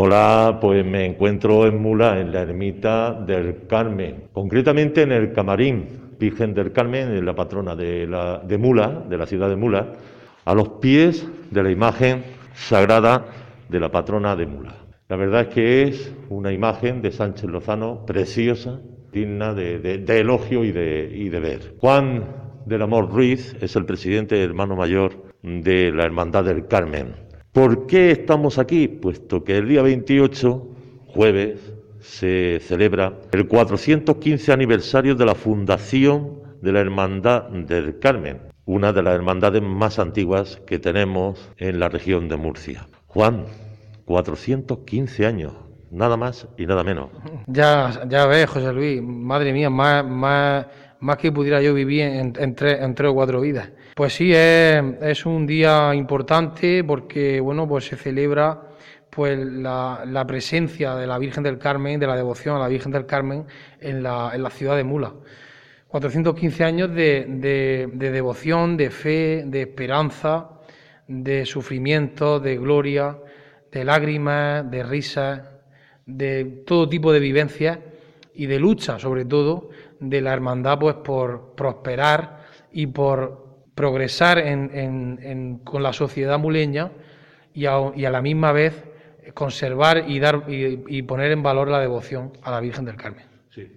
Hola, pues me encuentro en Mula, en la ermita del Carmen, concretamente en el Camarín, Virgen del Carmen, en la patrona de, la, de Mula, de la ciudad de Mula, a los pies de la imagen sagrada de la patrona de Mula. La verdad es que es una imagen de Sánchez Lozano preciosa, digna de, elogio y de, y de ver. Juan del Amor Ruiz es el presidente hermano mayor de la Hermandad del Carmen. ¿Por qué estamos aquí? Puesto que el día 28, jueves, se celebra el 415 aniversario de la fundación de la Hermandad del Carmen, una de las hermandades más antiguas que tenemos en la región de Murcia. Juan, 415 años, nada más y nada menos. Ya, ya ves, José Luis, madre mía, más, más, más que pudiera yo vivir en, tres, o cuatro vidas. Pues sí, es, un día importante porque, bueno, pues se celebra pues la, presencia de la Virgen del Carmen, de la devoción a la Virgen del Carmen en la, ciudad de Mula. 415 años de devoción, de fe, de esperanza, de sufrimiento, de gloria, de lágrimas, de risas, de todo tipo de vivencias y de lucha, sobre todo, de la hermandad pues por prosperar y por progresar con la sociedad muleña y a, la misma vez conservar y dar y, poner en valor la devoción a la Virgen del Carmen.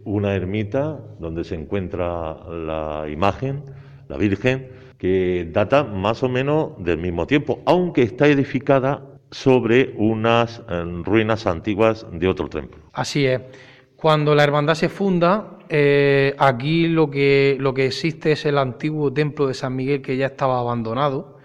Una ermita donde se encuentra la imagen, la Virgen, que data más o menos del mismo tiempo, aunque está edificada sobre unas eh, ruinas antiguas de otro templo. Así es. Cuando la hermandad se funda, eh, aquí lo que, lo que existe es el antiguo templo de San Miguel que ya estaba abandonado,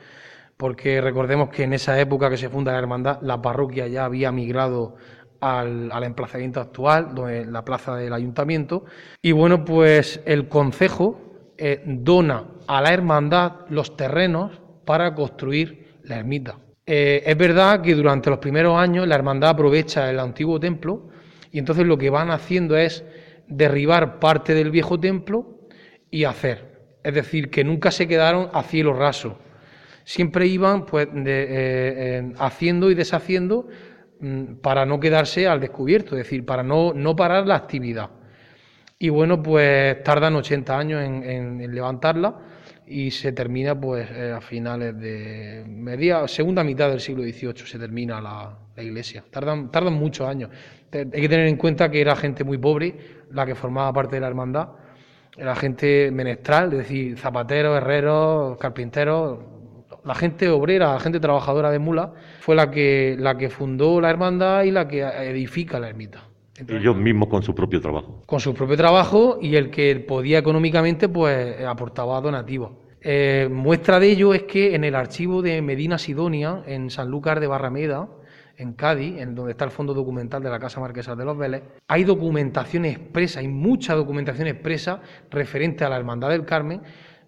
porque recordemos que en esa época que se funda la hermandad, la parroquia ya había migrado al, emplazamiento actual, donde, la plaza del ayuntamiento, y bueno, pues el concejo eh, dona a la hermandad los terrenos para construir la ermita. Eh, es verdad que durante los primeros años la hermandad aprovecha el antiguo templo y entonces lo que van haciendo es derribar parte del viejo templo y hacer. Es decir, que nunca se quedaron a cielo raso. Siempre iban pues, eh, eh, haciendo y deshaciendo mm, para no quedarse al descubierto, es decir, para no, no parar la actividad. Y bueno, pues tardan 80 años en levantarla y se termina pues eh, a finales de media segunda mitad del siglo XVIII se termina la, iglesia. Tardan tardan muchos años. Hay que tener en cuenta que era gente muy pobre la que formaba parte de la hermandad. Era gente menestral es decir zapateros herreros carpinteros la gente obrera la gente trabajadora de mula fue la que la que fundó la hermandad y la que edifica la ermita ellos mismos con su propio trabajo. Con su propio trabajo y el que podía económicamente, pues aportaba donativos. Eh, muestra de ello es que en el archivo de Medina Sidonia, en Sanlúcar de Barrameda, en Cádiz, en donde está el fondo documental de la Casa Marquesa de los Vélez, hay documentación expresa, hay mucha documentación expresa referente a la Hermandad del Carmen,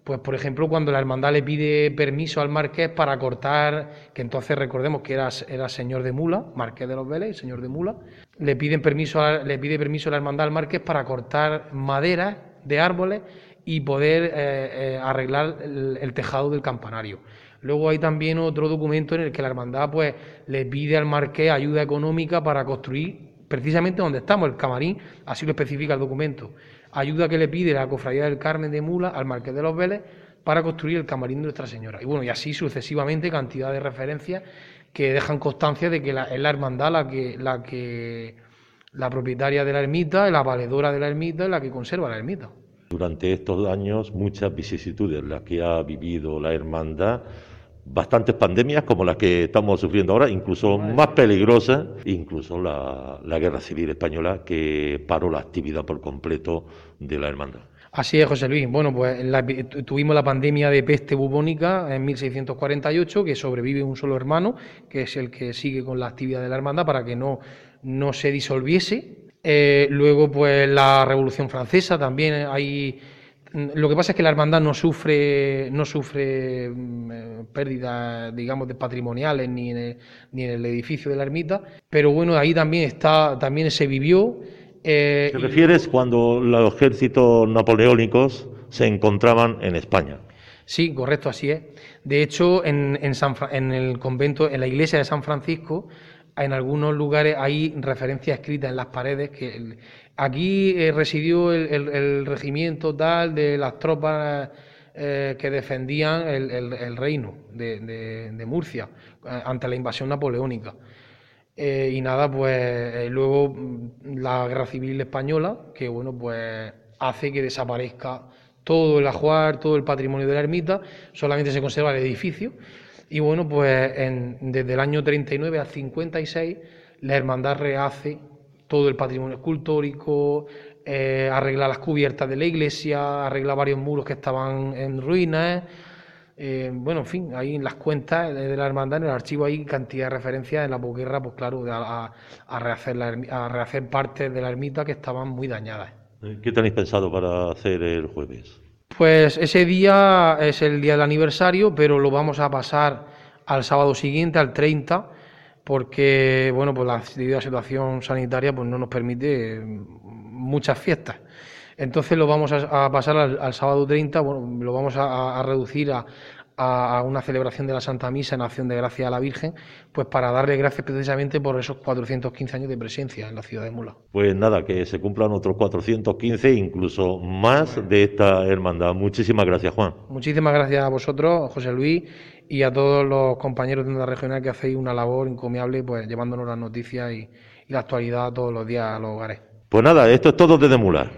pues por ejemplo cuando la hermandad le pide permiso al marqués para cortar, que entonces recordemos que era, era señor de Mula, marqués de los Vélez, señor de Mula, le piden permiso le pide permiso a la hermandad al marqués para cortar maderas de árboles y poder eh, eh, arreglar el, tejado del campanario. Luego hay también otro documento en el que la hermandad pues le pide al marqués ayuda económica para construir precisamente donde estamos, el camarín, así lo especifica el documento ayuda que le pide la Cofradía del Carmen de Mula al Marqués de los Vélez para construir el camarín de Nuestra Señora. Y bueno, y así sucesivamente cantidad de referencias que dejan constancia de que la, es la hermandad la que, la que la propietaria de la ermita, la valedora de la ermita, es la que conserva la ermita. Durante estos años muchas vicisitudes las que ha vivido la hermandad bastantes pandemias como las que estamos sufriendo ahora, incluso más peligrosas, incluso la, guerra civil española que paró la actividad por completo de la hermandad. Así es, José Luis. Bueno, pues tuvimos la pandemia de peste bubónica en 1648, que sobrevive un solo hermano, que es el que sigue con la actividad de la hermandad para que no, no se disolviese. Eh, luego, pues la Revolución Francesa también hay lo que pasa es que la hermandad no sufre, no sufre mm, eh, pérdidas, digamos, de patrimoniales ni en, el, ni en el edificio de la ermita, pero bueno, ahí también está, también se vivió. Eh, ¿Te refieres cuando los ejércitos napoleónicos se encontraban en España? Sí, correcto, así es. De hecho, en, en, el convento, en la iglesia de San Francisco, en algunos lugares hay referencias escritas en las paredes que aquí eh, residió el, regimiento tal de las tropas eh, que defendían el, reino de, Murcia eh, ante la invasión napoleónica. y nada, pues luego mm, la guerra civil española, que bueno, pues hace que desaparezca todo el ajuar, todo el patrimonio de la ermita, solamente se conserva el edificio. Y bueno, pues desde el año 39 al 56, la hermandad rehace todo el patrimonio escultórico, eh, arregla las cubiertas de la iglesia, arregla varios muros que estaban en ruinas. Eh, bueno, en fin, ahí en las cuentas de la hermandad, en el archivo hay cantidad de referencias en la posguerra, pues claro, a, rehacer a rehacer partes de la ermita que estaban muy dañadas. ¿Qué tenéis pensado para hacer el jueves? Pues ese día es el día del aniversario, pero lo vamos a pasar al sábado siguiente, al 30, porque bueno, pues la situación sanitaria pues no nos permite muchas fiestas. Entonces lo vamos a, pasar al, sábado 30, bueno, lo vamos a reducir a, a, una celebración de la Santa Misa en acción de gracia a la Virgen, pues para darle gracias precisamente por esos 415 años de presencia en la ciudad de Mula. Pues nada, que se cumplan otros 415, incluso más de esta hermandad. Muchísimas gracias, Juan. Muchísimas gracias a vosotros, José Luis, y a todos los compañeros de la regional que hacéis una labor encomiable, pues llevándonos las noticias y, y la actualidad todos los días a los hogares. Pues nada, esto es todo desde Mula.